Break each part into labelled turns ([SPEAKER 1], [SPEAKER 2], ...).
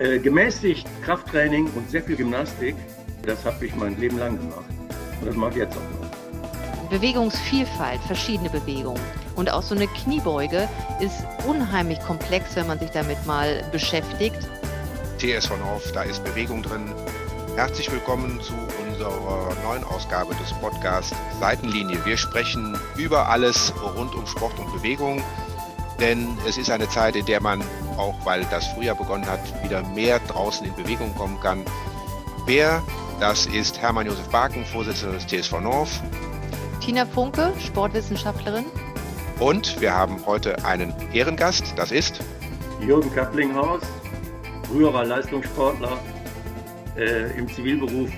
[SPEAKER 1] Äh, gemäßigt Krafttraining und sehr viel Gymnastik, das habe ich mein Leben lang gemacht. Und das mache ich jetzt auch noch.
[SPEAKER 2] Bewegungsvielfalt, verschiedene Bewegungen. Und auch so eine Kniebeuge ist unheimlich komplex, wenn man sich damit mal beschäftigt.
[SPEAKER 3] TS von Hoff, da ist Bewegung drin. Herzlich willkommen zu unserer neuen Ausgabe des Podcasts Seitenlinie. Wir sprechen über alles rund um Sport und Bewegung, denn es ist eine Zeit, in der man auch weil das Frühjahr begonnen hat, wieder mehr draußen in Bewegung kommen kann. Wer? Das ist Hermann Josef Barken, Vorsitzender des TSV North.
[SPEAKER 2] Tina Funke, Sportwissenschaftlerin.
[SPEAKER 3] Und wir haben heute einen Ehrengast, das ist
[SPEAKER 1] Jürgen Kapplinghaus, früherer Leistungssportler äh, im Zivilberuf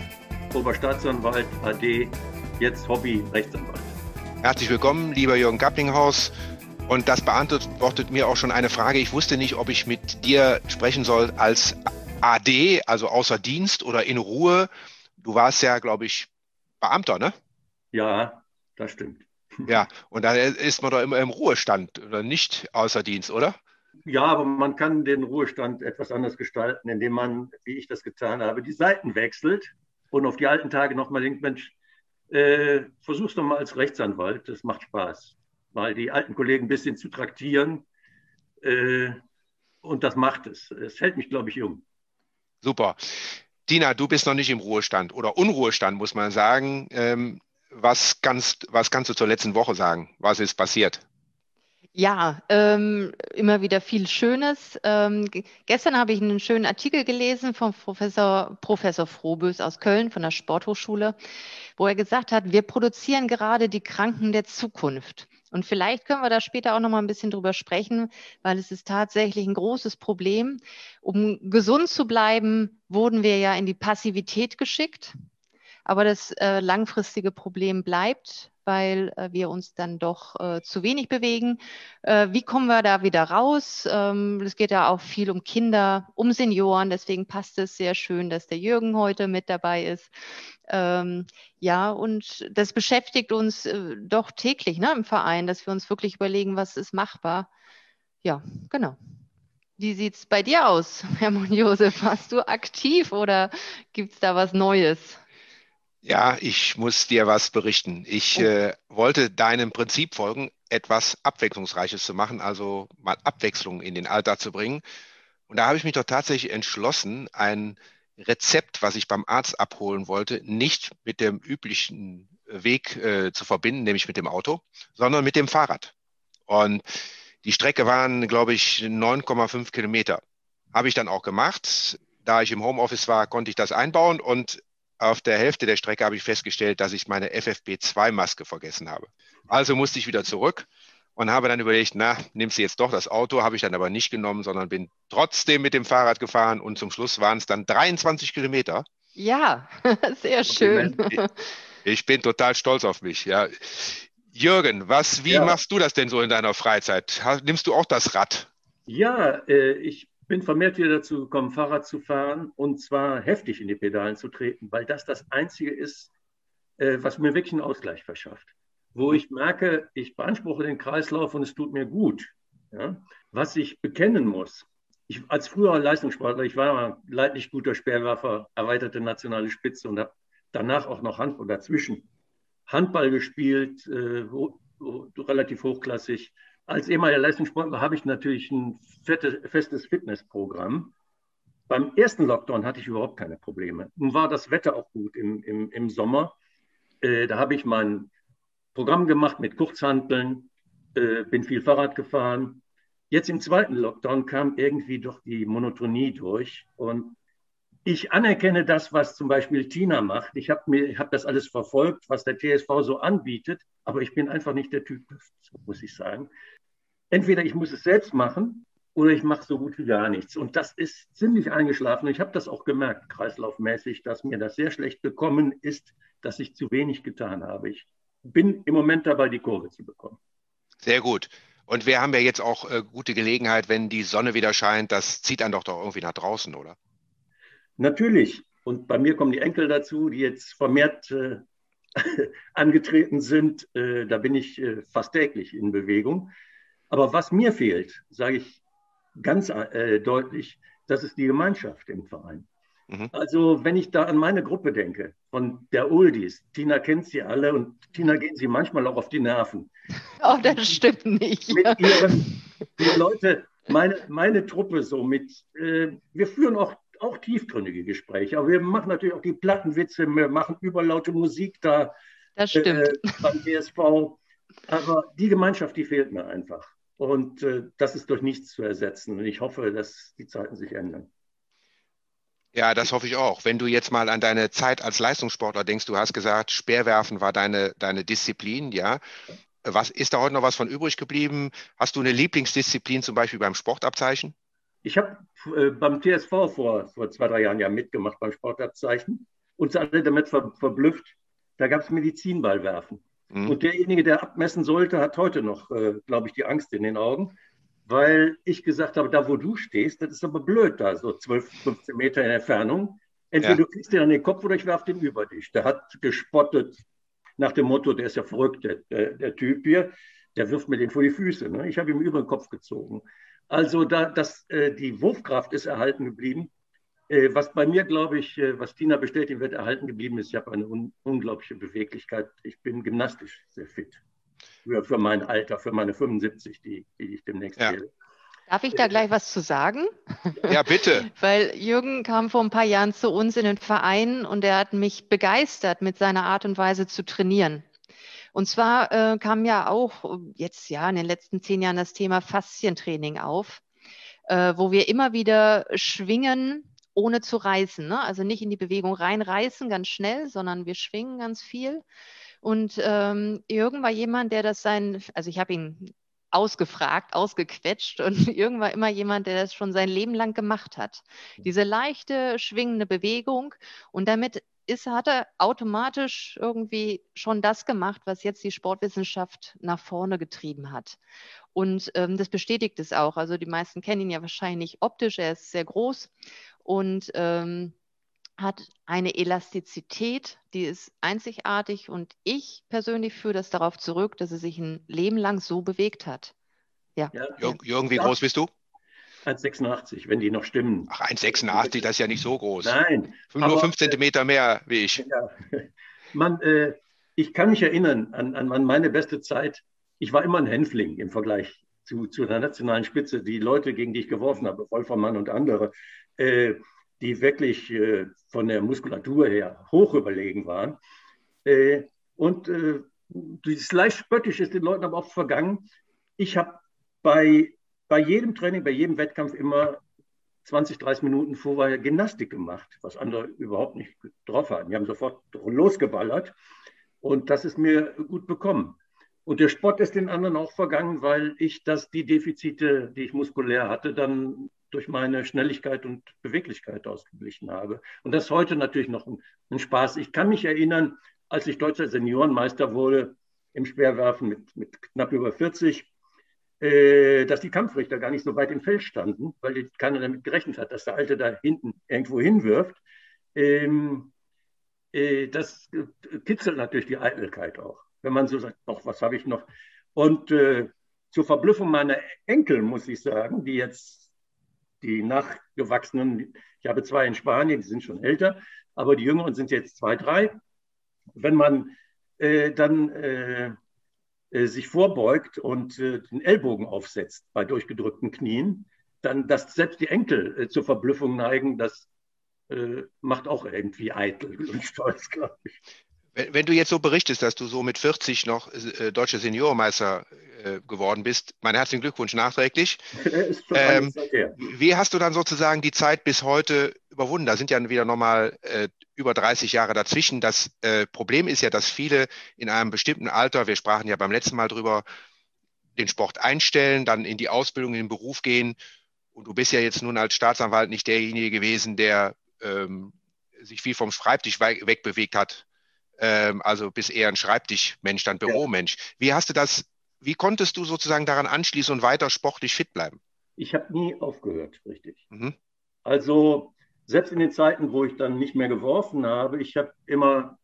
[SPEAKER 1] Oberstaatsanwalt AD, jetzt Hobby Rechtsanwalt.
[SPEAKER 3] Herzlich willkommen, lieber Jürgen Kapplinghaus. Und das beantwortet mir auch schon eine Frage. Ich wusste nicht, ob ich mit dir sprechen soll als AD, also außer Dienst oder in Ruhe. Du warst ja, glaube ich, Beamter, ne?
[SPEAKER 1] Ja, das stimmt.
[SPEAKER 3] Ja, und da ist man doch immer im Ruhestand oder nicht außer Dienst, oder?
[SPEAKER 1] Ja, aber man kann den Ruhestand etwas anders gestalten, indem man, wie ich das getan habe, die Seiten wechselt und auf die alten Tage nochmal denkt, Mensch, äh, versuch's doch mal als Rechtsanwalt, das macht Spaß mal die alten Kollegen ein bisschen zu traktieren. Äh, und das macht es. Es hält mich, glaube ich, jung.
[SPEAKER 3] Super. Dina, du bist noch nicht im Ruhestand oder Unruhestand, muss man sagen. Ähm, was, kannst, was kannst du zur letzten Woche sagen? Was ist passiert?
[SPEAKER 2] Ja, ähm, immer wieder viel Schönes. Ähm, gestern habe ich einen schönen Artikel gelesen vom Professor, Professor Frohbös aus Köln von der Sporthochschule, wo er gesagt hat, wir produzieren gerade die Kranken der Zukunft. Und vielleicht können wir da später auch noch mal ein bisschen drüber sprechen, weil es ist tatsächlich ein großes Problem. Um gesund zu bleiben, wurden wir ja in die Passivität geschickt. Aber das äh, langfristige Problem bleibt weil äh, wir uns dann doch äh, zu wenig bewegen. Äh, wie kommen wir da wieder raus? Ähm, es geht ja auch viel um Kinder, um Senioren. Deswegen passt es sehr schön, dass der Jürgen heute mit dabei ist. Ähm, ja, und das beschäftigt uns äh, doch täglich ne, im Verein, dass wir uns wirklich überlegen, was ist machbar. Ja, genau. Wie sieht es bei dir aus, Hermann Josef? Warst du aktiv oder gibt es da was Neues?
[SPEAKER 3] Ja, ich muss dir was berichten. Ich oh. äh, wollte deinem Prinzip folgen, etwas Abwechslungsreiches zu machen, also mal Abwechslung in den Alltag zu bringen. Und da habe ich mich doch tatsächlich entschlossen, ein Rezept, was ich beim Arzt abholen wollte, nicht mit dem üblichen Weg äh, zu verbinden, nämlich mit dem Auto, sondern mit dem Fahrrad. Und die Strecke waren, glaube ich, 9,5 Kilometer. Habe ich dann auch gemacht. Da ich im Homeoffice war, konnte ich das einbauen und auf der Hälfte der Strecke habe ich festgestellt, dass ich meine FFP2-Maske vergessen habe. Also musste ich wieder zurück und habe dann überlegt, na, nimmst du jetzt doch das Auto, habe ich dann aber nicht genommen, sondern bin trotzdem mit dem Fahrrad gefahren und zum Schluss waren es dann 23 Kilometer.
[SPEAKER 2] Ja, sehr schön.
[SPEAKER 3] Ich, ich bin total stolz auf mich. Ja. Jürgen, was, wie ja. machst du das denn so in deiner Freizeit? Nimmst du auch das Rad?
[SPEAKER 1] Ja, äh, ich bin vermehrt wieder dazu gekommen, Fahrrad zu fahren und zwar heftig in die Pedalen zu treten, weil das das Einzige ist, äh, was mir wirklich einen Ausgleich verschafft. Wo ich merke, ich beanspruche den Kreislauf und es tut mir gut. Ja? Was ich bekennen muss, ich, als früherer Leistungssportler, ich war leidlich guter Speerwerfer, erweiterte nationale Spitze und habe danach auch noch Handball dazwischen Handball gespielt, äh, ho, ho, relativ hochklassig als ehemaliger Leistungssportler habe ich natürlich ein festes Fitnessprogramm. Beim ersten Lockdown hatte ich überhaupt keine Probleme. Nun war das Wetter auch gut im, im, im Sommer. Äh, da habe ich mein Programm gemacht mit Kurzhanteln, äh, bin viel Fahrrad gefahren. Jetzt im zweiten Lockdown kam irgendwie doch die Monotonie durch. Und ich anerkenne das, was zum Beispiel Tina macht. Ich habe hab das alles verfolgt, was der TSV so anbietet, aber ich bin einfach nicht der Typ, muss ich sagen entweder ich muss es selbst machen oder ich mache so gut wie gar nichts. Und das ist ziemlich eingeschlafen. Ich habe das auch gemerkt, kreislaufmäßig, dass mir das sehr schlecht bekommen ist, dass ich zu wenig getan habe. Ich bin im Moment dabei, die Kurve zu bekommen.
[SPEAKER 3] Sehr gut. Und wir haben ja jetzt auch äh, gute Gelegenheit, wenn die Sonne wieder scheint, das zieht dann doch doch irgendwie nach draußen, oder?
[SPEAKER 1] Natürlich. Und bei mir kommen die Enkel dazu, die jetzt vermehrt äh, angetreten sind. Äh, da bin ich äh, fast täglich in Bewegung. Aber was mir fehlt, sage ich ganz äh, deutlich, das ist die Gemeinschaft im Verein. Mhm. Also wenn ich da an meine Gruppe denke, von der Oldies, Tina kennt sie alle und Tina gehen sie manchmal auch auf die Nerven.
[SPEAKER 2] Oh, das stimmt nicht.
[SPEAKER 1] Mit ihren, die Leute, meine, meine Truppe so mit, äh, wir führen auch, auch tiefgründige Gespräche, aber wir machen natürlich auch die Plattenwitze, wir machen überlaute Musik da.
[SPEAKER 2] Das stimmt. Äh,
[SPEAKER 1] beim DSV. Aber die Gemeinschaft, die fehlt mir einfach. Und äh, das ist durch nichts zu ersetzen. Und ich hoffe, dass die Zeiten sich ändern.
[SPEAKER 3] Ja, das hoffe ich auch. Wenn du jetzt mal an deine Zeit als Leistungssportler denkst, du hast gesagt, Speerwerfen war deine, deine Disziplin, ja. Was ist da heute noch was von übrig geblieben? Hast du eine Lieblingsdisziplin zum Beispiel beim Sportabzeichen?
[SPEAKER 1] Ich habe äh, beim TSV vor, vor zwei, drei Jahren ja mitgemacht beim Sportabzeichen. Uns alle damit ver, verblüfft. Da gab es Medizinballwerfen. Mhm. Und derjenige, der abmessen sollte, hat heute noch, äh, glaube ich, die Angst in den Augen weil ich gesagt habe, da wo du stehst, das ist aber blöd da, so 12, 15 Meter in Entfernung. Entweder ja. du kriegst den an den Kopf oder ich werfe den über dich. Der hat gespottet nach dem Motto, der ist ja verrückt, der, der, Typ hier, der wirft mir den vor die Füße. Ne? Ich habe ihm über den Kopf gezogen. Also da, das, äh, die Wurfkraft ist erhalten geblieben. Äh, was bei mir, glaube ich, äh, was Tina bestätigen wird, erhalten geblieben ist, ich habe eine un unglaubliche Beweglichkeit. Ich bin gymnastisch sehr fit für, für mein Alter, für meine 75, die, die ich demnächst ja. wähle.
[SPEAKER 2] Darf ich da gleich was zu sagen?
[SPEAKER 3] Ja, bitte.
[SPEAKER 2] Weil Jürgen kam vor ein paar Jahren zu uns in den Verein und er hat mich begeistert mit seiner Art und Weise zu trainieren. Und zwar äh, kam ja auch jetzt ja in den letzten zehn Jahren das Thema Faszientraining auf, äh, wo wir immer wieder schwingen, ohne zu reißen. Ne? Also nicht in die Bewegung reinreißen ganz schnell, sondern wir schwingen ganz viel. Und ähm, Jürgen war jemand, der das sein, also ich habe ihn ausgefragt, ausgequetscht und Jürgen war immer jemand, der das schon sein Leben lang gemacht hat. Diese leichte, schwingende Bewegung und damit ist, hat er automatisch irgendwie schon das gemacht, was jetzt die Sportwissenschaft nach vorne getrieben hat. Und ähm, das bestätigt es auch. Also die meisten kennen ihn ja wahrscheinlich optisch, er ist sehr groß und ähm, hat eine Elastizität, die ist einzigartig und ich persönlich führe das darauf zurück, dass er sich ein Leben lang so bewegt hat.
[SPEAKER 3] Ja. ja Jürgen, wie groß bist du?
[SPEAKER 1] 1,86, wenn die noch stimmen.
[SPEAKER 3] Ach, 1,86, das ist ja nicht so groß.
[SPEAKER 1] Nein.
[SPEAKER 3] Nur 5 Zentimeter mehr wie ich. Ja.
[SPEAKER 1] Man, äh, ich kann mich erinnern an, an, meine beste Zeit. Ich war immer ein Hänfling im Vergleich zu, zu der nationalen Spitze. Die Leute, gegen die ich geworfen habe, Wolfermann und andere, äh, die wirklich äh, von der Muskulatur her hoch überlegen waren. Äh, und äh, dieses leicht spöttisch ist den Leuten aber oft vergangen. Ich habe bei, bei jedem Training, bei jedem Wettkampf immer 20, 30 Minuten vorher Gymnastik gemacht, was andere überhaupt nicht drauf hatten. Die haben sofort losgeballert und das ist mir gut bekommen. Und der Sport ist den anderen auch vergangen, weil ich das, die Defizite, die ich muskulär hatte, dann durch meine Schnelligkeit und Beweglichkeit ausgeglichen habe. Und das ist heute natürlich noch ein, ein Spaß. Ich kann mich erinnern, als ich deutscher Seniorenmeister wurde im Speerwerfen mit, mit knapp über 40, äh, dass die Kampfrichter gar nicht so weit im Feld standen, weil keiner damit gerechnet hat, dass der Alte da hinten irgendwo hinwirft. Ähm, äh, das kitzelt natürlich die Eitelkeit auch, wenn man so sagt, ach, was habe ich noch? Und äh, zur Verblüffung meiner Enkel muss ich sagen, die jetzt die nachgewachsenen, ich habe zwei in Spanien, die sind schon älter, aber die Jüngeren sind jetzt zwei, drei. Wenn man äh, dann äh, äh, sich vorbeugt und äh, den Ellbogen aufsetzt bei durchgedrückten Knien, dann, dass selbst die Enkel äh, zur Verblüffung neigen, das äh, macht auch irgendwie eitel und stolz, glaube ich.
[SPEAKER 3] Wenn, wenn, du jetzt so berichtest, dass du so mit 40 noch äh, deutscher Seniormeister äh, geworden bist, meinen herzlichen Glückwunsch nachträglich. Ähm, wie hast du dann sozusagen die Zeit bis heute überwunden? Da sind ja wieder nochmal äh, über 30 Jahre dazwischen. Das äh, Problem ist ja, dass viele in einem bestimmten Alter, wir sprachen ja beim letzten Mal drüber, den Sport einstellen, dann in die Ausbildung, in den Beruf gehen. Und du bist ja jetzt nun als Staatsanwalt nicht derjenige gewesen, der ähm, sich viel vom Schreibtisch wegbewegt hat ähm, also bist eher ein Schreibtischmensch, dann Büromensch. Wie hast du das, wie konntest du sozusagen daran anschließen und weiter sportlich fit bleiben?
[SPEAKER 1] Ich habe nie aufgehört, richtig. Mhm. Also selbst in den Zeiten, wo ich dann nicht mehr geworfen habe, ich habe immer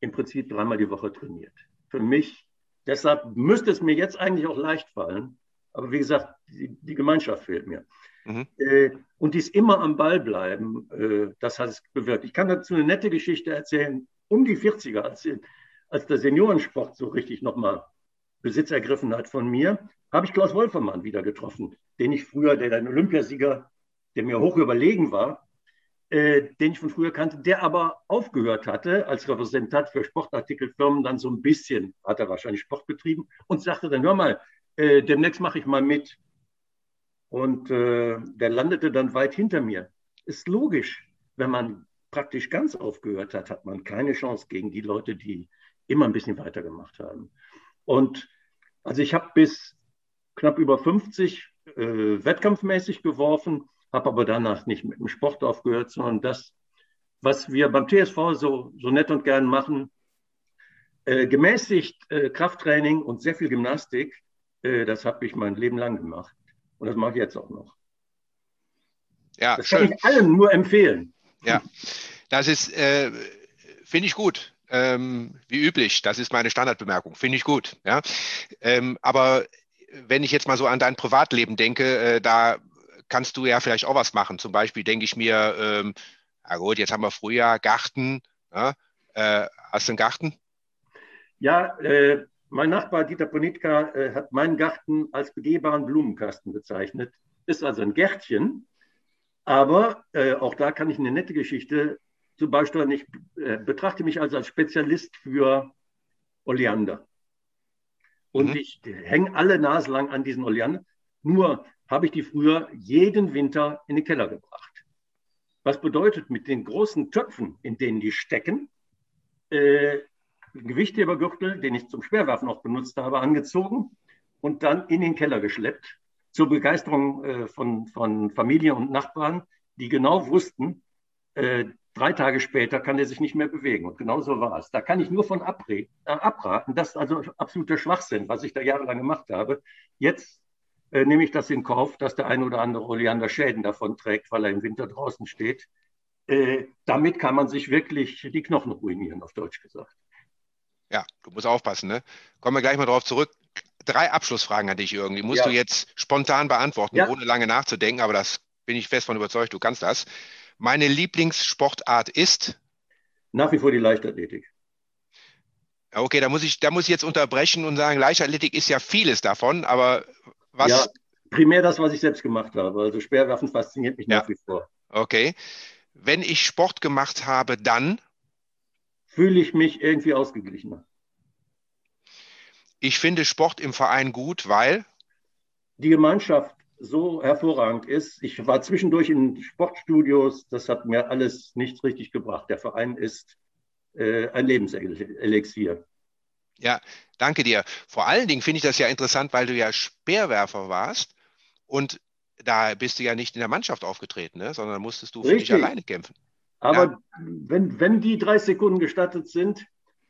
[SPEAKER 1] im Prinzip dreimal die Woche trainiert. Für mich, deshalb müsste es mir jetzt eigentlich auch leicht fallen, Aber wie gesagt, die, die Gemeinschaft fehlt mir. Mhm. Äh, und dies immer am Ball bleiben, äh, das hat es bewirkt. Ich kann dazu eine nette Geschichte erzählen. Um die 40er, als, als der Seniorensport so richtig nochmal Besitz ergriffen hat von mir, habe ich Klaus Wolfermann wieder getroffen, den ich früher, der ein Olympiasieger, der mir hoch überlegen war, äh, den ich von früher kannte, der aber aufgehört hatte als Repräsentant für Sportartikelfirmen, dann so ein bisschen, hat er wahrscheinlich Sport betrieben und sagte dann, hör mal, äh, demnächst mache ich mal mit. Und äh, der landete dann weit hinter mir. Ist logisch, wenn man praktisch ganz aufgehört hat, hat man keine Chance gegen die Leute, die immer ein bisschen weitergemacht haben. Und also ich habe bis knapp über 50 äh, wettkampfmäßig geworfen, habe aber danach nicht mit dem Sport aufgehört, sondern das, was wir beim TSV so, so nett und gern machen, äh, gemäßigt äh, Krafttraining und sehr viel Gymnastik, äh, das habe ich mein Leben lang gemacht. Und das mache ich jetzt auch noch.
[SPEAKER 3] Ja,
[SPEAKER 1] das schön. kann ich allen nur empfehlen.
[SPEAKER 3] Ja, das ist, äh, finde ich gut. Ähm, wie üblich, das ist meine Standardbemerkung. Finde ich gut. Ja? Ähm, aber wenn ich jetzt mal so an dein Privatleben denke, äh, da kannst du ja vielleicht auch was machen. Zum Beispiel denke ich mir, ähm, na gut, jetzt haben wir Frühjahr, Garten. Ja? Äh, hast du einen Garten?
[SPEAKER 1] Ja, äh, mein Nachbar Dieter Ponitka äh, hat meinen Garten als begehbaren Blumenkasten bezeichnet. Ist also ein Gärtchen, aber äh, auch da kann ich eine nette Geschichte zu beisteuern. Ich äh, betrachte mich also als Spezialist für Oleander. Und mhm. ich hänge alle Nase lang an diesen Oleander. Nur habe ich die früher jeden Winter in den Keller gebracht. Was bedeutet, mit den großen Töpfen, in denen die stecken, äh, Gewichthebergürtel, den ich zum Schwerwerfen auch benutzt habe, angezogen und dann in den Keller geschleppt. Zur Begeisterung äh, von, von Familie und Nachbarn, die genau wussten, äh, drei Tage später kann er sich nicht mehr bewegen. Und genau so war es. Da kann ich nur von abre äh, abraten. Das ist also absoluter Schwachsinn, was ich da jahrelang gemacht habe. Jetzt äh, nehme ich das in Kauf, dass der ein oder andere Oleander Schäden davon trägt, weil er im Winter draußen steht. Äh, damit kann man sich wirklich die Knochen ruinieren, auf Deutsch gesagt.
[SPEAKER 3] Ja, du musst aufpassen, ne? Kommen wir gleich mal drauf zurück. Drei Abschlussfragen an dich irgendwie. Musst ja. du jetzt spontan beantworten, ja. ohne lange nachzudenken, aber das bin ich fest von überzeugt, du kannst das. Meine Lieblingssportart ist?
[SPEAKER 1] Nach wie vor die Leichtathletik.
[SPEAKER 3] Okay, da muss ich, da muss ich jetzt unterbrechen und sagen, Leichtathletik ist ja vieles davon, aber was? Ja,
[SPEAKER 1] primär das, was ich selbst gemacht habe. Also Speerwerfen fasziniert mich ja. nach wie vor.
[SPEAKER 3] Okay. Wenn ich Sport gemacht habe, dann?
[SPEAKER 1] fühle ich mich irgendwie ausgeglichener.
[SPEAKER 3] Ich finde Sport im Verein gut, weil
[SPEAKER 1] die Gemeinschaft so hervorragend ist. Ich war zwischendurch in Sportstudios, das hat mir alles nichts richtig gebracht. Der Verein ist äh, ein Lebenselixier.
[SPEAKER 3] Ja, danke dir. Vor allen Dingen finde ich das ja interessant, weil du ja Speerwerfer warst und da bist du ja nicht in der Mannschaft aufgetreten, ne? sondern musstest du für Richtig. dich alleine kämpfen.
[SPEAKER 1] Aber ja. wenn, wenn die drei Sekunden gestattet sind,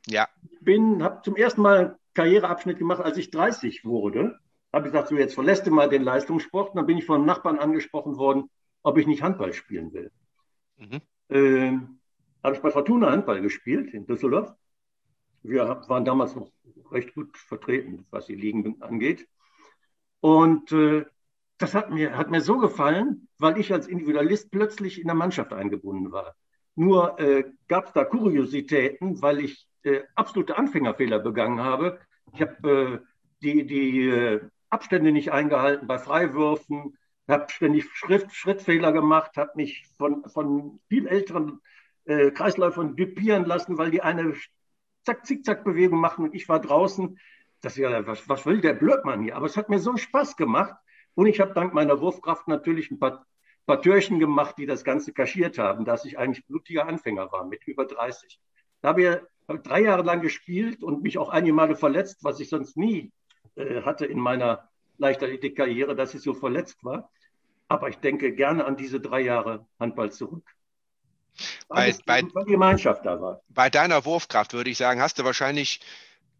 [SPEAKER 3] ja.
[SPEAKER 1] bin, habe zum ersten Mal Karriereabschnitt gemacht, als ich 30 wurde. Habe ich gesagt, so jetzt verlässt du mal den Leistungssport. Und dann bin ich von Nachbarn angesprochen worden, ob ich nicht Handball spielen will. Mhm. Ähm, habe ich bei Fortuna Handball gespielt in Düsseldorf. Wir waren damals noch recht gut vertreten, was die Ligen angeht. Und äh, das hat mir, hat mir so gefallen, weil ich als Individualist plötzlich in der Mannschaft eingebunden war. Nur äh, gab es da Kuriositäten, weil ich äh, absolute Anfängerfehler begangen habe. Ich habe äh, die, die äh, Abstände nicht eingehalten bei Freiwürfen, habe ständig Schrift, Schrittfehler gemacht, habe mich von, von viel älteren äh, Kreisläufern dupieren lassen, weil die eine Zack-Zickzack-Bewegung machen und ich war draußen. Das ja, was, was will der Blödmann hier? Aber es hat mir so Spaß gemacht. Und ich habe dank meiner Wurfkraft natürlich ein paar paar Türchen gemacht, die das Ganze kaschiert haben, dass ich eigentlich blutiger Anfänger war mit über 30. Da habe ich hab drei Jahre lang gespielt und mich auch einige Male verletzt, was ich sonst nie äh, hatte in meiner Leichtathletik-Karriere, dass ich so verletzt war. Aber ich denke gerne an diese drei Jahre Handball zurück.
[SPEAKER 3] Bei, bei, weil Gemeinschaft da war. Bei deiner Wurfkraft würde ich sagen, hast du wahrscheinlich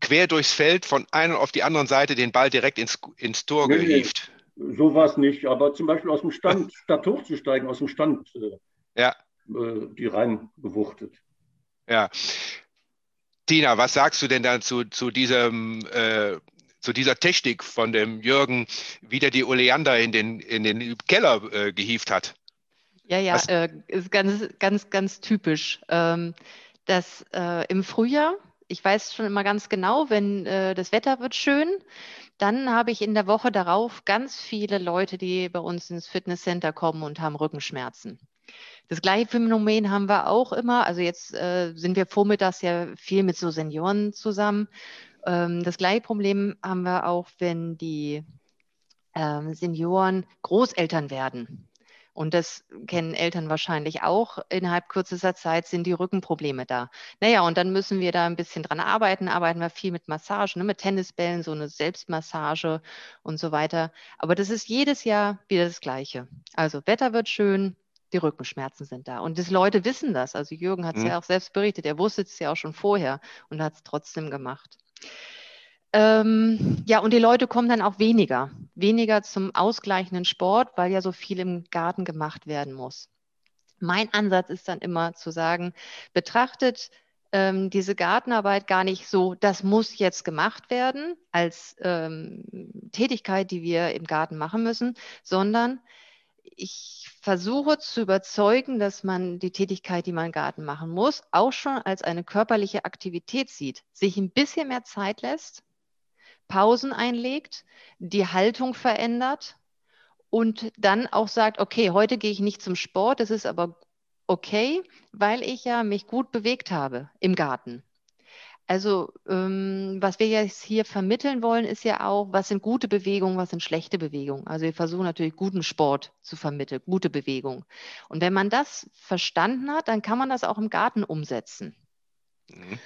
[SPEAKER 3] quer durchs Feld von einer auf die andere Seite den Ball direkt ins, ins Tor nee, gehievt.
[SPEAKER 1] So war es nicht, aber zum Beispiel aus dem Stand, statt hochzusteigen, aus dem Stand äh,
[SPEAKER 3] ja.
[SPEAKER 1] äh, die rein gewuchtet.
[SPEAKER 3] Ja. Tina, was sagst du denn dazu zu diesem, äh, zu dieser Technik von dem Jürgen, wie der die Oleander in den, in den Keller äh, gehievt hat.
[SPEAKER 2] Ja, ja, äh, ist ganz, ganz, ganz typisch. Ähm, dass äh, im Frühjahr, ich weiß schon immer ganz genau, wenn äh, das Wetter wird schön, dann habe ich in der Woche darauf ganz viele Leute, die bei uns ins Fitnesscenter kommen und haben Rückenschmerzen. Das gleiche Phänomen haben wir auch immer. Also jetzt äh, sind wir vormittags ja viel mit so Senioren zusammen. Ähm, das gleiche Problem haben wir auch, wenn die ähm, Senioren Großeltern werden. Und das kennen Eltern wahrscheinlich auch. Innerhalb kürzester Zeit sind die Rückenprobleme da. Naja, und dann müssen wir da ein bisschen dran arbeiten. Arbeiten wir viel mit Massagen, ne, mit Tennisbällen, so eine Selbstmassage und so weiter. Aber das ist jedes Jahr wieder das Gleiche. Also Wetter wird schön, die Rückenschmerzen sind da. Und die Leute wissen das. Also Jürgen hat es mhm. ja auch selbst berichtet. Er wusste es ja auch schon vorher und hat es trotzdem gemacht. Ähm, ja, und die Leute kommen dann auch weniger, weniger zum ausgleichenden Sport, weil ja so viel im Garten gemacht werden muss. Mein Ansatz ist dann immer zu sagen, betrachtet ähm, diese Gartenarbeit gar nicht so, das muss jetzt gemacht werden als ähm, Tätigkeit, die wir im Garten machen müssen, sondern ich versuche zu überzeugen, dass man die Tätigkeit, die man im Garten machen muss, auch schon als eine körperliche Aktivität sieht, sich ein bisschen mehr Zeit lässt, Pausen einlegt, die Haltung verändert und dann auch sagt, okay, heute gehe ich nicht zum Sport, das ist aber okay, weil ich ja mich gut bewegt habe im Garten. Also ähm, was wir jetzt hier vermitteln wollen, ist ja auch, was sind gute Bewegungen, was sind schlechte Bewegungen. Also wir versuchen natürlich guten Sport zu vermitteln, gute Bewegung. Und wenn man das verstanden hat, dann kann man das auch im Garten umsetzen. Mhm.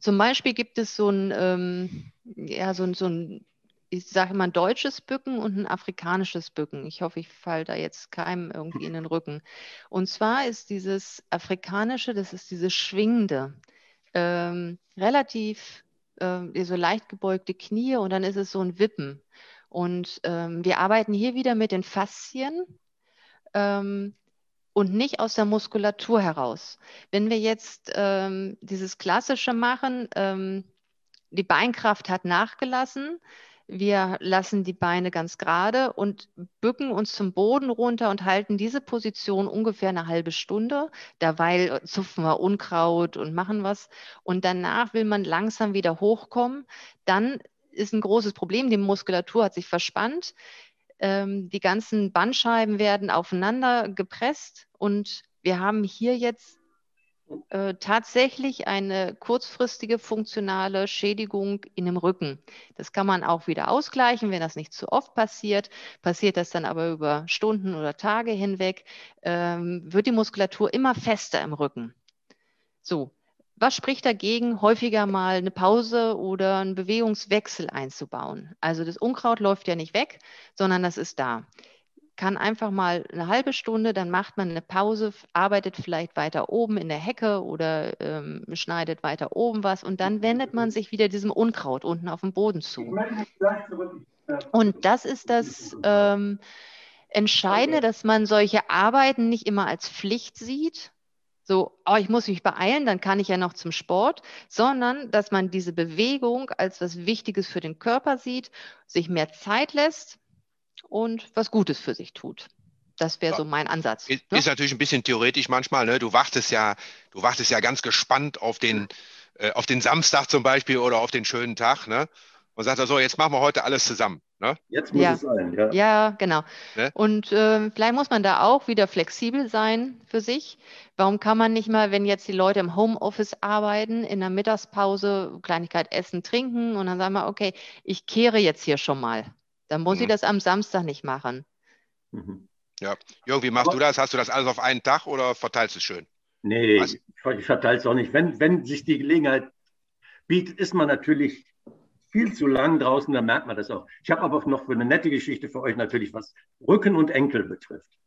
[SPEAKER 2] Zum Beispiel gibt es so ein, ähm, ja, so, so ein, ich sage immer ein deutsches Bücken und ein afrikanisches Bücken. Ich hoffe, ich falle da jetzt keinem irgendwie in den Rücken. Und zwar ist dieses afrikanische, das ist dieses schwingende, ähm, relativ äh, so leicht gebeugte Knie und dann ist es so ein Wippen. Und ähm, wir arbeiten hier wieder mit den Faszien. Ähm, und nicht aus der Muskulatur heraus. Wenn wir jetzt ähm, dieses Klassische machen, ähm, die Beinkraft hat nachgelassen, wir lassen die Beine ganz gerade und bücken uns zum Boden runter und halten diese Position ungefähr eine halbe Stunde. Derweil zupfen wir Unkraut und machen was. Und danach will man langsam wieder hochkommen. Dann ist ein großes Problem, die Muskulatur hat sich verspannt. Ähm, die ganzen Bandscheiben werden aufeinander gepresst und wir haben hier jetzt äh, tatsächlich eine kurzfristige funktionale Schädigung in dem Rücken. Das kann man auch wieder ausgleichen, wenn das nicht zu oft passiert. Passiert das dann aber über Stunden oder Tage hinweg, ähm, wird die Muskulatur immer fester im Rücken. So, was spricht dagegen, häufiger mal eine Pause oder einen Bewegungswechsel einzubauen? Also das Unkraut läuft ja nicht weg, sondern das ist da. Kann einfach mal eine halbe Stunde, dann macht man eine Pause, arbeitet vielleicht weiter oben in der Hecke oder ähm, schneidet weiter oben was und dann wendet man sich wieder diesem Unkraut unten auf dem Boden zu. Und das ist das ähm, Entscheidende, dass man solche Arbeiten nicht immer als Pflicht sieht, so, oh, ich muss mich beeilen, dann kann ich ja noch zum Sport, sondern dass man diese Bewegung als was Wichtiges für den Körper sieht, sich mehr Zeit lässt und was Gutes für sich tut. Das wäre so mein Ansatz.
[SPEAKER 3] Ist, ne? ist, natürlich ein bisschen theoretisch manchmal. Ne? Du wartest ja, du wartest ja ganz gespannt auf den, äh, auf den Samstag zum Beispiel oder auf den schönen Tag. Ne? Und sagt so, jetzt machen wir heute alles zusammen. Ne?
[SPEAKER 2] Jetzt muss ja. es sein, ja. Ja, genau. Ne? Und äh, vielleicht muss man da auch wieder flexibel sein für sich. Warum kann man nicht mal, wenn jetzt die Leute im Homeoffice arbeiten, in der Mittagspause Kleinigkeit essen, trinken und dann sagen wir, okay, ich kehre jetzt hier schon mal. Dann muss mhm. ich das am Samstag nicht machen.
[SPEAKER 3] Mhm. Ja. Jürgen, wie machst Aber, du das? Hast du das alles auf einen Tag oder verteilst du es schön?
[SPEAKER 1] Nee, Was? ich verteile es auch nicht. Wenn, wenn sich die Gelegenheit bietet, ist man natürlich viel zu lang draußen, dann merkt man das auch. Ich habe aber noch für eine nette Geschichte für euch natürlich, was Rücken und Enkel betrifft.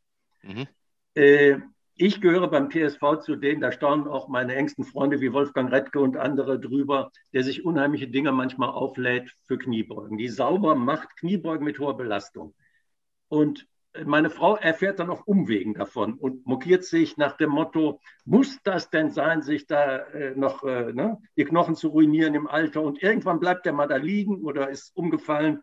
[SPEAKER 1] Mhm. Äh, ich gehöre beim PSV zu denen, da staunen auch meine engsten Freunde wie Wolfgang Redke und andere drüber, der sich unheimliche Dinge manchmal auflädt für Kniebeugen. Die sauber macht Kniebeugen mit hoher Belastung. Und meine Frau erfährt dann auf Umwegen davon und mokiert sich nach dem Motto, muss das denn sein, sich da äh, noch äh, ne, die Knochen zu ruinieren im Alter und irgendwann bleibt der mal da liegen oder ist umgefallen.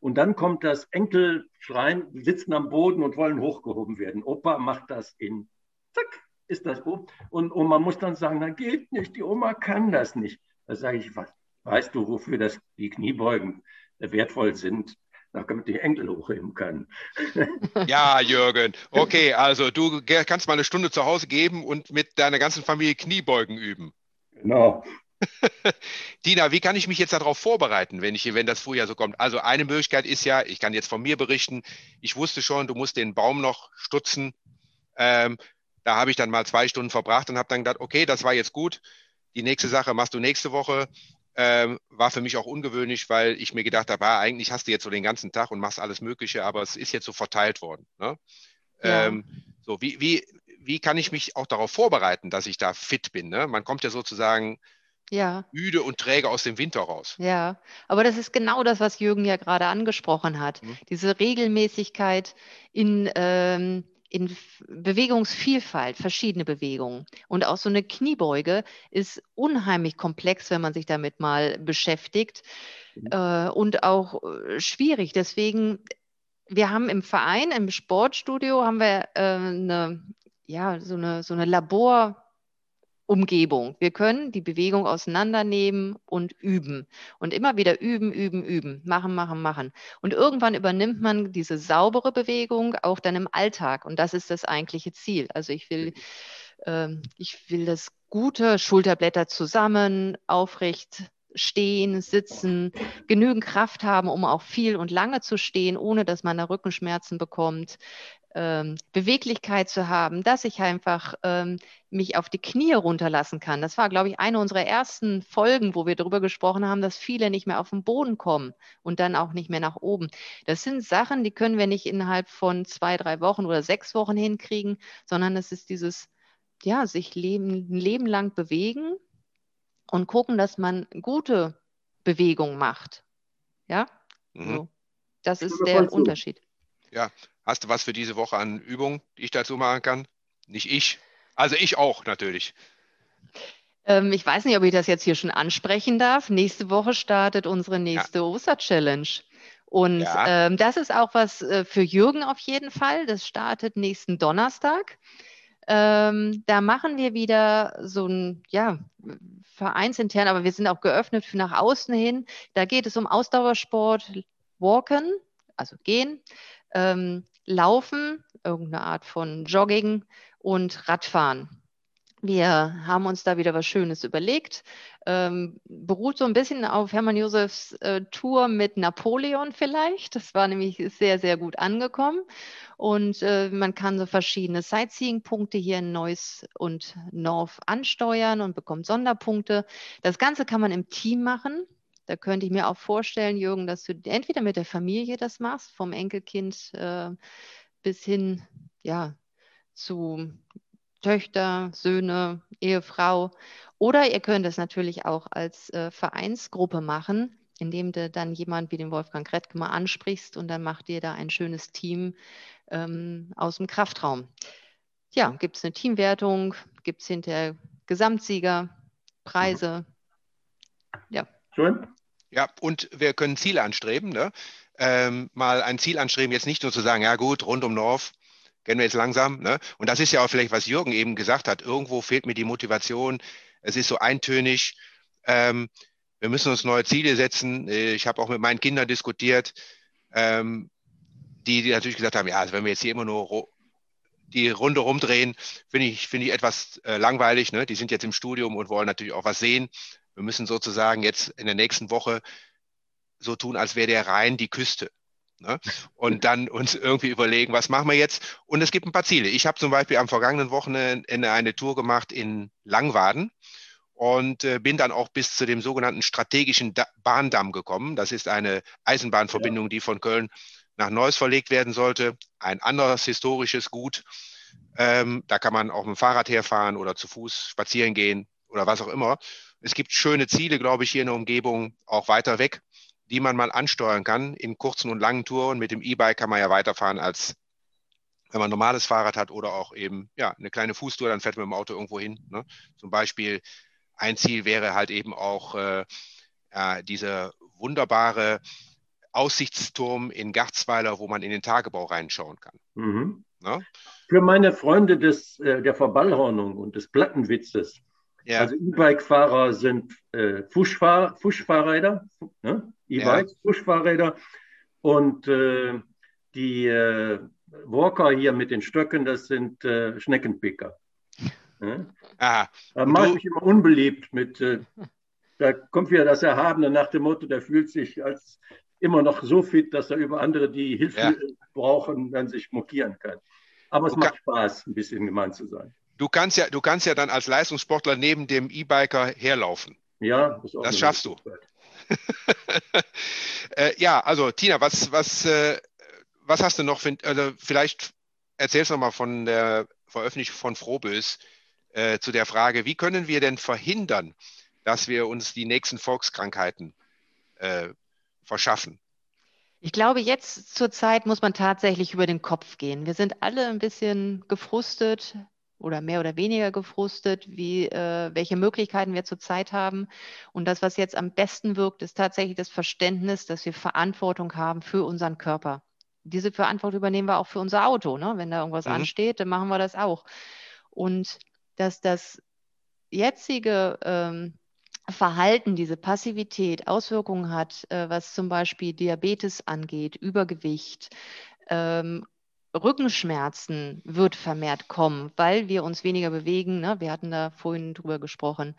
[SPEAKER 1] Und dann kommt das Enkelschreien, sitzen am Boden und wollen hochgehoben werden. Opa macht das in, zack, ist das oben. Und, und man muss dann sagen, na geht nicht, die Oma kann das nicht. Da sage ich, was, weißt du, wofür das die Kniebeugen wertvoll sind? damit die Enkel hochheben kann.
[SPEAKER 3] Ja, Jürgen. Okay, also du kannst mal eine Stunde zu Hause geben und mit deiner ganzen Familie Kniebeugen üben.
[SPEAKER 1] Genau.
[SPEAKER 3] Dina, wie kann ich mich jetzt darauf vorbereiten, wenn, ich, wenn das Frühjahr so kommt? Also eine Möglichkeit ist ja, ich kann jetzt von mir berichten, ich wusste schon, du musst den Baum noch stutzen. Ähm, da habe ich dann mal zwei Stunden verbracht und habe dann gedacht, okay, das war jetzt gut. Die nächste Sache machst du nächste Woche. Ähm, war für mich auch ungewöhnlich, weil ich mir gedacht habe, ah, eigentlich hast du jetzt so den ganzen Tag und machst alles Mögliche, aber es ist jetzt so verteilt worden. Ne? Ja. Ähm, so, wie, wie, wie kann ich mich auch darauf vorbereiten, dass ich da fit bin? Ne? Man kommt ja sozusagen ja. müde und träge aus dem Winter raus.
[SPEAKER 2] Ja, aber das ist genau das, was Jürgen ja gerade angesprochen hat. Mhm. Diese Regelmäßigkeit in ähm, in Bewegungsvielfalt, verschiedene Bewegungen. Und auch so eine Kniebeuge ist unheimlich komplex, wenn man sich damit mal beschäftigt mhm. äh, und auch äh, schwierig. Deswegen, wir haben im Verein, im Sportstudio, haben wir äh, eine, ja, so eine, so eine Labor- Umgebung. Wir können die Bewegung auseinandernehmen und üben. Und immer wieder üben, üben, üben. Machen, machen, machen. Und irgendwann übernimmt man diese saubere Bewegung auch dann im Alltag. Und das ist das eigentliche Ziel. Also ich will, äh, ich will das gute Schulterblätter zusammen, aufrecht stehen, sitzen, genügend Kraft haben, um auch viel und lange zu stehen, ohne dass man da Rückenschmerzen bekommt, ähm, Beweglichkeit zu haben, dass ich einfach ähm, mich auf die Knie runterlassen kann. Das war, glaube ich, eine unserer ersten Folgen, wo wir darüber gesprochen haben, dass viele nicht mehr auf den Boden kommen und dann auch nicht mehr nach oben. Das sind Sachen, die können wir nicht innerhalb von zwei, drei Wochen oder sechs Wochen hinkriegen, sondern es ist dieses, ja, sich leben, ein Leben lang bewegen und gucken, dass man gute Bewegung macht. Ja, mhm. so. das ist der Unterschied.
[SPEAKER 3] Ja, Hast du was für diese Woche an Übungen, die ich dazu machen kann? Nicht ich. Also ich auch natürlich.
[SPEAKER 2] Ähm, ich weiß nicht, ob ich das jetzt hier schon ansprechen darf. Nächste Woche startet unsere nächste ja. Oster-Challenge. Und ja. ähm, das ist auch was äh, für Jürgen auf jeden Fall. Das startet nächsten Donnerstag. Ähm, da machen wir wieder so ein, ja, vereinsintern, aber wir sind auch geöffnet für nach außen hin. Da geht es um Ausdauersport, Walken, also gehen, ähm, Laufen, irgendeine Art von Jogging und Radfahren. Wir haben uns da wieder was Schönes überlegt. Ähm, beruht so ein bisschen auf Hermann Josefs äh, Tour mit Napoleon vielleicht. Das war nämlich sehr, sehr gut angekommen. Und äh, man kann so verschiedene Sightseeing-Punkte hier in Neuss und North ansteuern und bekommt Sonderpunkte. Das Ganze kann man im Team machen. Da könnte ich mir auch vorstellen, Jürgen, dass du entweder mit der Familie das machst, vom Enkelkind äh, bis hin ja, zu Töchter, Söhne, Ehefrau. Oder ihr könnt es natürlich auch als äh, Vereinsgruppe machen, indem du dann jemand wie den Wolfgang Krettke mal ansprichst und dann macht ihr da ein schönes Team ähm, aus dem Kraftraum. Ja, gibt es eine Teamwertung, gibt es hinterher Gesamtsieger, Preise.
[SPEAKER 3] Ja. Schön. Ja, und wir können Ziele anstreben. Ne? Ähm, mal ein Ziel anstreben, jetzt nicht nur zu sagen, ja gut, rund um North gehen wir jetzt langsam. Ne? Und das ist ja auch vielleicht, was Jürgen eben gesagt hat. Irgendwo fehlt mir die Motivation. Es ist so eintönig. Ähm, wir müssen uns neue Ziele setzen. Ich habe auch mit meinen Kindern diskutiert, ähm, die, die natürlich gesagt haben, ja, also wenn wir jetzt hier immer nur die Runde rumdrehen, finde ich, finde ich etwas äh, langweilig. Ne? Die sind jetzt im Studium und wollen natürlich auch was sehen. Wir müssen sozusagen jetzt in der nächsten Woche so tun, als wäre der Rhein die Küste. Ne? Und dann uns irgendwie überlegen, was machen wir jetzt? Und es gibt ein paar Ziele. Ich habe zum Beispiel am vergangenen Wochenende eine Tour gemacht in Langwaden und äh, bin dann auch bis zu dem sogenannten strategischen da Bahndamm gekommen. Das ist eine Eisenbahnverbindung, die von Köln nach Neuss verlegt werden sollte. Ein anderes historisches Gut. Ähm, da kann man auch mit dem Fahrrad herfahren oder zu Fuß spazieren gehen oder was auch immer. Es gibt schöne Ziele, glaube ich, hier in der Umgebung, auch weiter weg, die man mal ansteuern kann in kurzen und langen Touren. Mit dem E-Bike kann man ja weiterfahren als wenn man ein normales Fahrrad hat oder auch eben ja, eine kleine Fußtour, dann fährt man mit dem Auto irgendwo hin. Ne? Zum Beispiel ein Ziel wäre halt eben auch äh, äh, dieser wunderbare Aussichtsturm in Garzweiler, wo man in den Tagebau reinschauen kann. Mhm.
[SPEAKER 1] Ne? Für meine Freunde des, äh, der Verballhornung und des Plattenwitzes, ja. also E-Bike-Fahrer sind äh, Fußfahr Fußfahrräder, ne? E-Bikes, ja. Fußfahrräder und äh, die äh, Walker hier mit den Stöcken, das sind äh, Schneckenpicker. Ja? Aha. Da mache ich immer unbeliebt mit, äh, da kommt wieder das Erhabene nach dem Motto, der fühlt sich als immer noch so fit, dass er über andere, die Hilfe ja. brauchen, dann sich mokieren kann. Aber es du macht Spaß, ein bisschen gemein zu sein.
[SPEAKER 3] Du kannst ja, du kannst ja dann als Leistungssportler neben dem E-Biker herlaufen.
[SPEAKER 1] Ja,
[SPEAKER 3] das, das schaffst du. äh, ja, also Tina, was, was, äh, was hast du noch? Für, also vielleicht erzählst du noch mal von der Veröffentlichung von Frohbös äh, zu der Frage, wie können wir denn verhindern, dass wir uns die nächsten Volkskrankheiten äh, verschaffen?
[SPEAKER 2] Ich glaube, jetzt zur Zeit muss man tatsächlich über den Kopf gehen. Wir sind alle ein bisschen gefrustet oder mehr oder weniger gefrustet, wie, äh, welche Möglichkeiten wir zurzeit haben. Und das, was jetzt am besten wirkt, ist tatsächlich das Verständnis, dass wir Verantwortung haben für unseren Körper. Diese Verantwortung übernehmen wir auch für unser Auto. Ne? Wenn da irgendwas mhm. ansteht, dann machen wir das auch. Und dass das jetzige ähm, Verhalten, diese Passivität Auswirkungen hat, äh, was zum Beispiel Diabetes angeht, Übergewicht, ähm, Rückenschmerzen wird vermehrt kommen, weil wir uns weniger bewegen. Ne? Wir hatten da vorhin drüber gesprochen,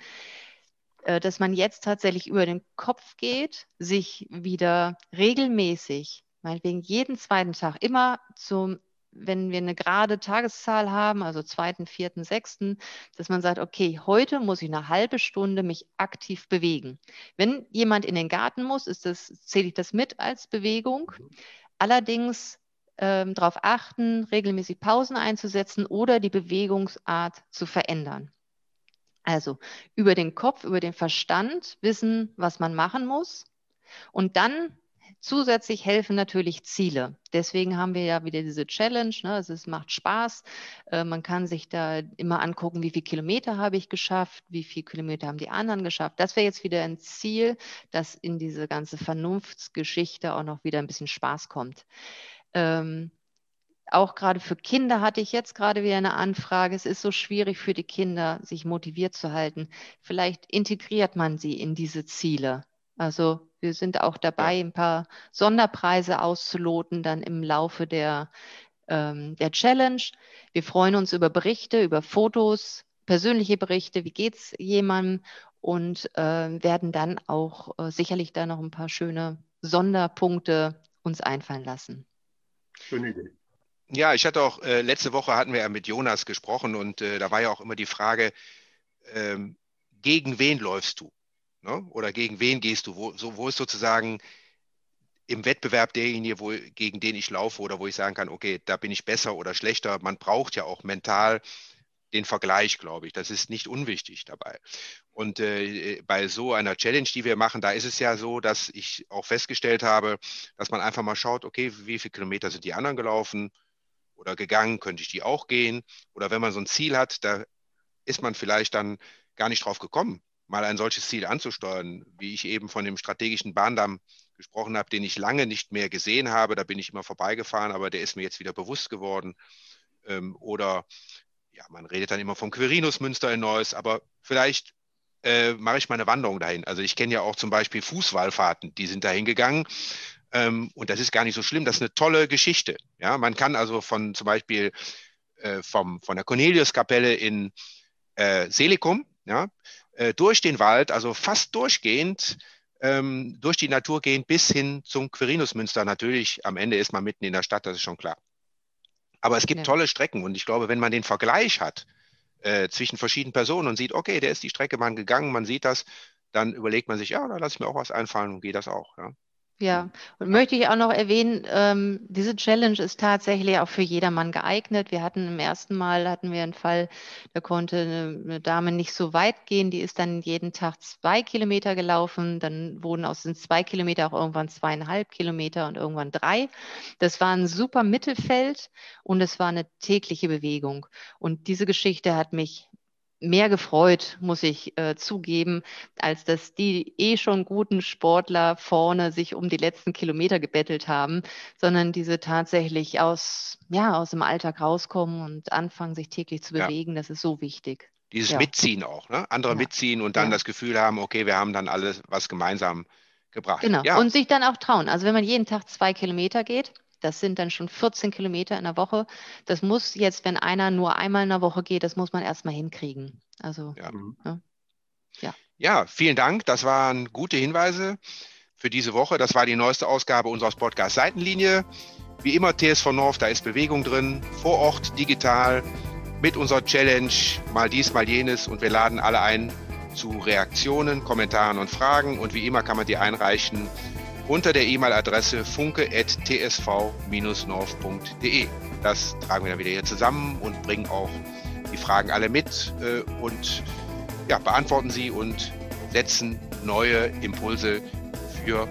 [SPEAKER 2] äh, dass man jetzt tatsächlich über den Kopf geht, sich wieder regelmäßig, meinetwegen jeden zweiten Tag, immer zum wenn wir eine gerade Tageszahl haben, also zweiten, vierten, sechsten, dass man sagt, okay, heute muss ich eine halbe Stunde mich aktiv bewegen. Wenn jemand in den Garten muss, ist das, zähle ich das mit als Bewegung. Mhm. Allerdings ähm, darauf achten, regelmäßig Pausen einzusetzen oder die Bewegungsart zu verändern. Also über den Kopf, über den Verstand wissen, was man machen muss und dann Zusätzlich helfen natürlich Ziele. Deswegen haben wir ja wieder diese Challenge. Ne? Also es macht Spaß. Äh, man kann sich da immer angucken, wie viele Kilometer habe ich geschafft, wie viele Kilometer haben die anderen geschafft. Das wäre jetzt wieder ein Ziel, dass in diese ganze Vernunftsgeschichte auch noch wieder ein bisschen Spaß kommt. Ähm, auch gerade für Kinder hatte ich jetzt gerade wieder eine Anfrage. Es ist so schwierig für die Kinder, sich motiviert zu halten. Vielleicht integriert man sie in diese Ziele. Also wir sind auch dabei, ein paar Sonderpreise auszuloten, dann im Laufe der, ähm, der Challenge. Wir freuen uns über Berichte, über Fotos, persönliche Berichte, wie geht es jemandem und äh, werden dann auch äh, sicherlich da noch ein paar schöne Sonderpunkte uns einfallen lassen.
[SPEAKER 3] Schöne Idee. Ja, ich hatte auch, äh, letzte Woche hatten wir ja mit Jonas gesprochen und äh, da war ja auch immer die Frage, ähm, gegen wen läufst du? Ne? Oder gegen wen gehst du? Wo, so, wo ist sozusagen im Wettbewerb derjenige, wo, gegen den ich laufe oder wo ich sagen kann, okay, da bin ich besser oder schlechter. Man braucht ja auch mental den Vergleich, glaube ich. Das ist nicht unwichtig dabei. Und äh, bei so einer Challenge, die wir machen, da ist es ja so, dass ich auch festgestellt habe, dass man einfach mal schaut, okay, wie viele Kilometer sind die anderen gelaufen oder gegangen, könnte ich die auch gehen? Oder wenn man so ein Ziel hat, da ist man vielleicht dann gar nicht drauf gekommen, mal ein solches Ziel anzusteuern, wie ich eben von dem strategischen Bahndamm gesprochen habe, den ich lange nicht mehr gesehen habe. Da bin ich immer vorbeigefahren, aber der ist mir jetzt wieder bewusst geworden. Ähm, oder ja, man redet dann immer vom Quirinus-Münster in Neuss, aber vielleicht äh, mache ich mal eine Wanderung dahin. Also ich kenne ja auch zum Beispiel Fußwallfahrten, die sind dahin gegangen. Ähm, und das ist gar nicht so schlimm. Das ist eine tolle Geschichte. Ja, man kann also von zum Beispiel äh, vom, von der Corneliuskapelle in äh, Selikum, ja, äh, durch den Wald, also fast durchgehend, ähm, durch die Natur gehen bis hin zum Quirinusmünster. Natürlich, am Ende ist man mitten in der Stadt, das ist schon klar. Aber es gibt ja. tolle Strecken und ich glaube, wenn man den Vergleich hat äh, zwischen verschiedenen Personen und sieht, okay, der ist die Strecke mal gegangen, man sieht das, dann überlegt man sich, ja, da lasse ich mir auch was einfallen und gehe das auch. Ja.
[SPEAKER 2] Ja, und möchte ich auch noch erwähnen, ähm, diese Challenge ist tatsächlich auch für jedermann geeignet. Wir hatten im ersten Mal hatten wir einen Fall, da konnte eine, eine Dame nicht so weit gehen, die ist dann jeden Tag zwei Kilometer gelaufen, dann wurden aus den zwei Kilometer auch irgendwann zweieinhalb Kilometer und irgendwann drei. Das war ein super Mittelfeld und es war eine tägliche Bewegung. Und diese Geschichte hat mich mehr gefreut, muss ich äh, zugeben, als dass die eh schon guten Sportler vorne sich um die letzten Kilometer gebettelt haben, sondern diese tatsächlich aus, ja, aus dem Alltag rauskommen und anfangen, sich täglich zu bewegen. Ja. Das ist so wichtig.
[SPEAKER 3] Dieses ja. Mitziehen auch, ne? Andere ja. mitziehen und dann das Gefühl haben, okay, wir haben dann alles was gemeinsam gebracht.
[SPEAKER 2] Genau. Und sich dann auch trauen. Also wenn man jeden Tag zwei Kilometer geht, das sind dann schon 14 Kilometer in der Woche. Das muss jetzt, wenn einer nur einmal in der Woche geht, das muss man erstmal hinkriegen. Also,
[SPEAKER 3] ja. ja. ja. Ja, vielen Dank. Das waren gute Hinweise für diese Woche. Das war die neueste Ausgabe unseres Podcasts Seitenlinie. Wie immer TSV North, da ist Bewegung drin, vor Ort, digital, mit unserer Challenge, mal dies, mal jenes. Und wir laden alle ein zu Reaktionen, Kommentaren und Fragen. Und wie immer kann man die einreichen unter der E-Mail-Adresse funke.tsv-north.de. Das tragen wir dann wieder hier zusammen und bringen auch die Fragen alle mit äh, und ja, beantworten sie und setzen neue Impulse für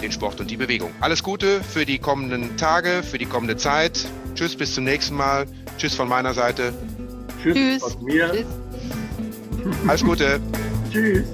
[SPEAKER 3] den Sport und die Bewegung. Alles Gute für die kommenden Tage, für die kommende Zeit. Tschüss, bis zum nächsten Mal. Tschüss von meiner Seite.
[SPEAKER 1] Tschüss, Tschüss. von mir. Tschüss.
[SPEAKER 3] Alles Gute.
[SPEAKER 1] Tschüss.